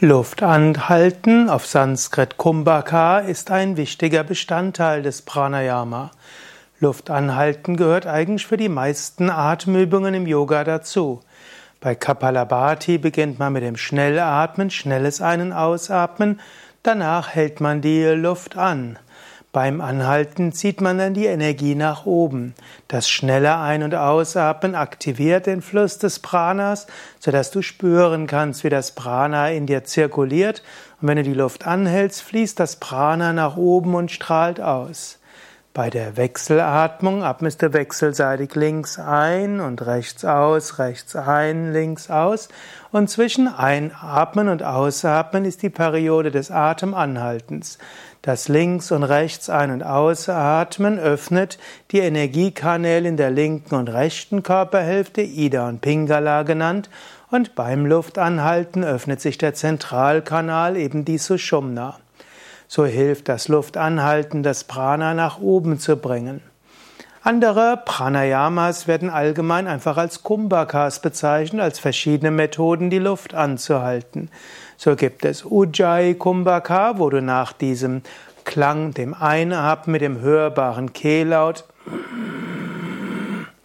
Luft anhalten auf Sanskrit Kumbhaka ist ein wichtiger Bestandteil des Pranayama. Luft anhalten gehört eigentlich für die meisten Atemübungen im Yoga dazu. Bei Kapalabhati beginnt man mit dem Schnellatmen, schnelles Ein- und Ausatmen, danach hält man die Luft an. Beim Anhalten zieht man dann die Energie nach oben. Das schnelle Ein- und Ausatmen aktiviert den Fluss des Pranas, sodass du spüren kannst, wie das Prana in dir zirkuliert. Und wenn du die Luft anhältst, fließt das Prana nach oben und strahlt aus. Bei der Wechselatmung atmest du wechselseitig links ein und rechts aus, rechts ein, links aus. Und zwischen Einatmen und Ausatmen ist die Periode des Atemanhaltens. Das links und rechts ein- und ausatmen öffnet die Energiekanäle in der linken und rechten Körperhälfte, Ida und Pingala genannt, und beim Luftanhalten öffnet sich der Zentralkanal, eben die Sushumna. So hilft das Luftanhalten, das Prana nach oben zu bringen. Andere Pranayamas werden allgemein einfach als Kumbhakas bezeichnet, als verschiedene Methoden, die Luft anzuhalten. So gibt es Ujjayi Kumbhaka, wo du nach diesem Klang, dem Einatmen mit dem hörbaren Kehllaut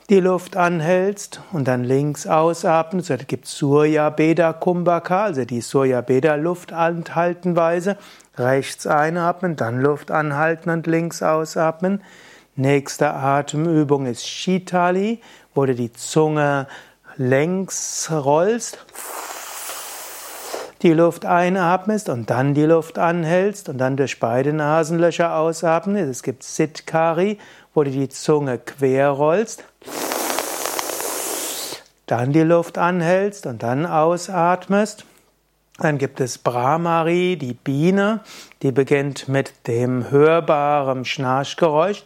die Luft anhältst und dann links ausatmen. So gibt Surya Beda Kumbhaka, also die Surya Beda Luftanhaltenweise. Rechts einatmen, dann Luft anhalten und links ausatmen. Nächste Atemübung ist Shitali, wo du die Zunge längs rollst, die Luft einatmest und dann die Luft anhältst und dann durch beide Nasenlöcher ausatmen. Es gibt Sitkari, wo du die Zunge quer rollst, dann die Luft anhältst und dann ausatmest. Dann gibt es Brahmari, die Biene, die beginnt mit dem hörbaren Schnarchgeräusch.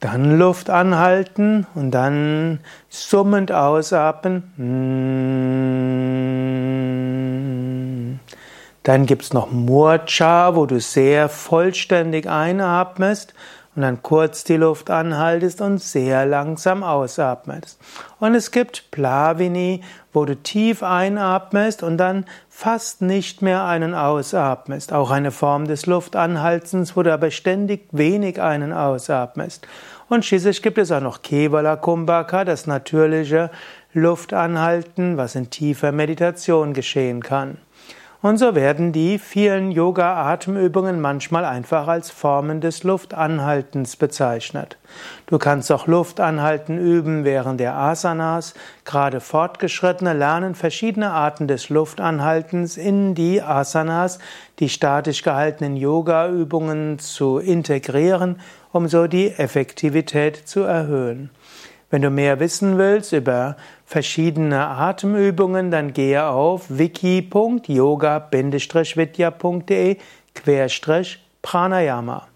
Dann Luft anhalten und dann summend ausatmen. Dann gibt es noch Murcha, wo du sehr vollständig einatmest und dann kurz die Luft anhaltest und sehr langsam ausatmest. Und es gibt Plavini, wo du tief einatmest und dann fast nicht mehr einen ausatmest. Auch eine Form des Luftanhaltens, wo du aber ständig wenig einen ausatmest. Und schließlich gibt es auch noch Kevala Kumbhaka, das natürliche Luftanhalten, was in tiefer Meditation geschehen kann. Und so werden die vielen Yoga-Atemübungen manchmal einfach als Formen des Luftanhaltens bezeichnet. Du kannst auch Luftanhalten üben während der Asanas. Gerade Fortgeschrittene lernen verschiedene Arten des Luftanhaltens in die Asanas, die statisch gehaltenen Yoga-Übungen zu integrieren, um so die Effektivität zu erhöhen. Wenn du mehr wissen willst über verschiedene Atemübungen, dann gehe auf wiki.yoga-vidya.de Pranayama.